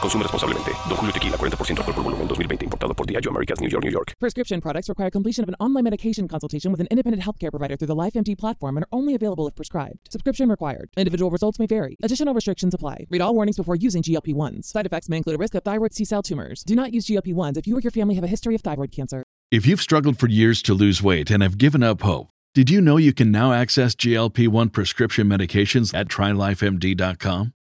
Consume responsablemente. Don Julio Tequila, 40% alcohol por volumen, 2020. Importado por Diageo Americas, New York, New York. Prescription products require completion of an online medication consultation with an independent healthcare provider through the LifeMD platform and are only available if prescribed. Subscription required. Individual results may vary. Additional restrictions apply. Read all warnings before using GLP-1s. Side effects may include a risk of thyroid C-cell tumors. Do not use GLP-1s if you or your family have a history of thyroid cancer. If you've struggled for years to lose weight and have given up hope, did you know you can now access GLP 1 prescription medications at trylifemd.com?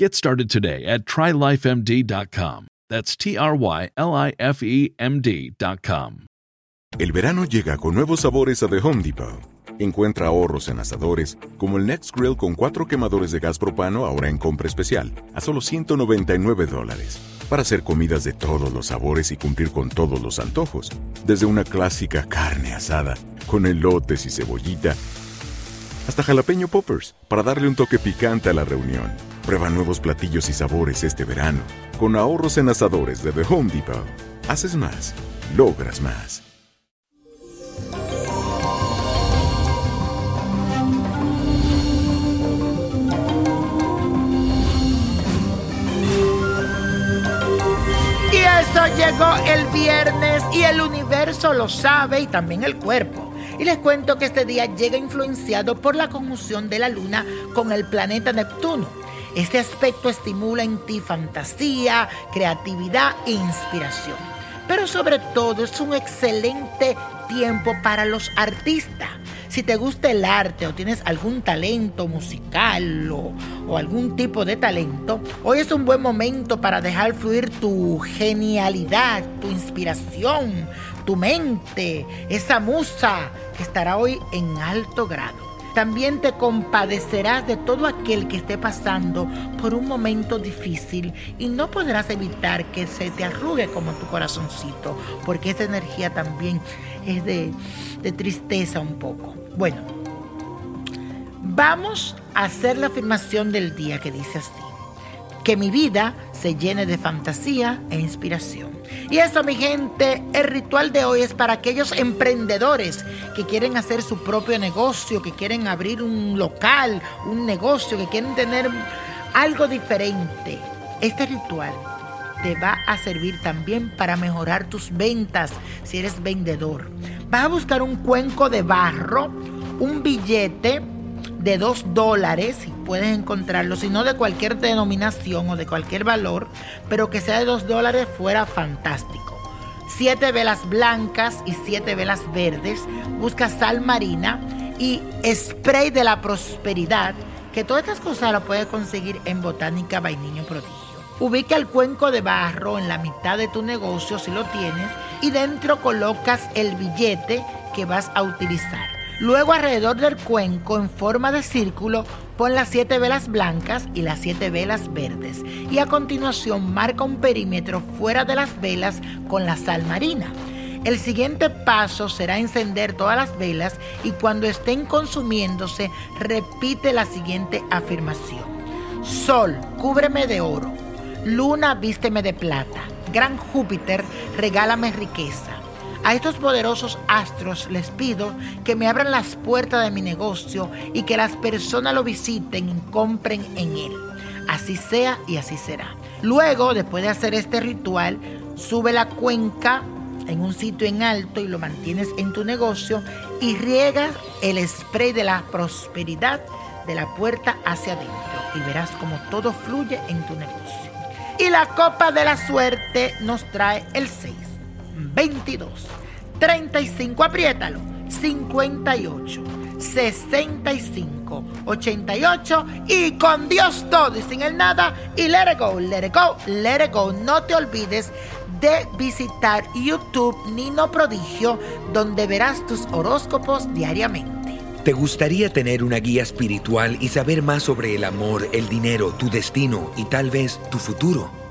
Get started today at trylifemd.com. That's T R Y L I F E M D.com. El verano llega con nuevos sabores a The Home Depot. Encuentra ahorros en asadores, como el Next Grill con cuatro quemadores de gas propano ahora en compra especial, a solo 199 dólares. Para hacer comidas de todos los sabores y cumplir con todos los antojos. Desde una clásica carne asada, con elotes y cebollita, hasta jalapeño poppers, para darle un toque picante a la reunión. Prueba nuevos platillos y sabores este verano, con ahorros en asadores de The Home Depot. Haces más, logras más. Y eso llegó el viernes y el universo lo sabe y también el cuerpo. Y les cuento que este día llega influenciado por la conjunción de la luna con el planeta Neptuno. Este aspecto estimula en ti fantasía, creatividad e inspiración. Pero sobre todo es un excelente tiempo para los artistas. Si te gusta el arte o tienes algún talento musical o, algún tipo de talento, hoy es un buen momento para dejar fluir tu genialidad, tu inspiración, tu mente, esa musa que estará hoy en alto grado. También te compadecerás de todo aquel que esté pasando por un momento difícil y no podrás evitar que se te arrugue como tu corazoncito, porque esa energía también es de, de tristeza un poco. Bueno, vamos a hacer la afirmación del día que dice así. Que mi vida se llene de fantasía e inspiración. Y eso, mi gente, el ritual de hoy es para aquellos emprendedores que quieren hacer su propio negocio, que quieren abrir un local, un negocio, que quieren tener algo diferente. Este ritual te va a servir también para mejorar tus ventas si eres vendedor. Vas a buscar un cuenco de barro, un billete de 2 dólares, si puedes encontrarlo, si no de cualquier denominación o de cualquier valor, pero que sea de 2 dólares fuera fantástico. Siete velas blancas y siete velas verdes. Busca sal marina y spray de la prosperidad, que todas estas cosas las puedes conseguir en Botánica Vainiño Prodigio. Ubica el cuenco de barro en la mitad de tu negocio si lo tienes y dentro colocas el billete que vas a utilizar. Luego alrededor del cuenco en forma de círculo pon las siete velas blancas y las siete velas verdes y a continuación marca un perímetro fuera de las velas con la sal marina. El siguiente paso será encender todas las velas y cuando estén consumiéndose repite la siguiente afirmación. Sol, cúbreme de oro. Luna, vísteme de plata. Gran Júpiter, regálame riqueza. A estos poderosos astros les pido que me abran las puertas de mi negocio y que las personas lo visiten y compren en él. Así sea y así será. Luego, después de hacer este ritual, sube la cuenca en un sitio en alto y lo mantienes en tu negocio y riegas el spray de la prosperidad de la puerta hacia adentro y verás como todo fluye en tu negocio. Y la copa de la suerte nos trae el 6, 22, 35, apriétalo, 58, 65, 88 y con Dios todo y sin el nada y let it go, let it go, let it go. No te olvides de visitar YouTube Nino Prodigio, donde verás tus horóscopos diariamente. ¿Te gustaría tener una guía espiritual y saber más sobre el amor, el dinero, tu destino y tal vez tu futuro?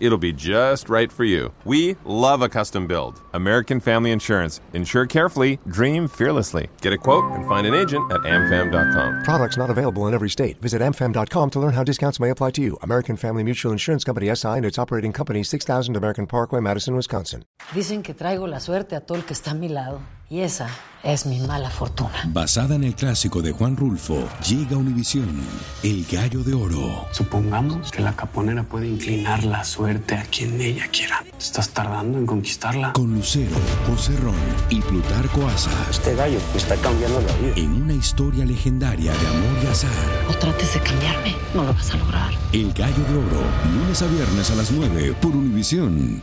It'll be just right for you. We love a custom build. American Family Insurance. Insure carefully, dream fearlessly. Get a quote and find an agent at amfam.com. Products not available in every state. Visit amfam.com to learn how discounts may apply to you. American Family Mutual Insurance Company SI and its operating company 6000 American Parkway, Madison, Wisconsin. Dicen que traigo la suerte a todo el que está a mi lado. Y esa es mi mala fortuna. Basada en el clásico de Juan Rulfo, llega Univisión, El Gallo de Oro. Supongamos que la caponera puede inclinar la suerte a quien ella quiera. ¿Estás tardando en conquistarla? Con Lucero, José Ron y Plutarco Asa. Este gallo está cambiando la vida. En una historia legendaria de amor y azar. No trates de cambiarme, no lo vas a lograr. El Gallo de Oro, lunes a viernes a las 9 por Univisión.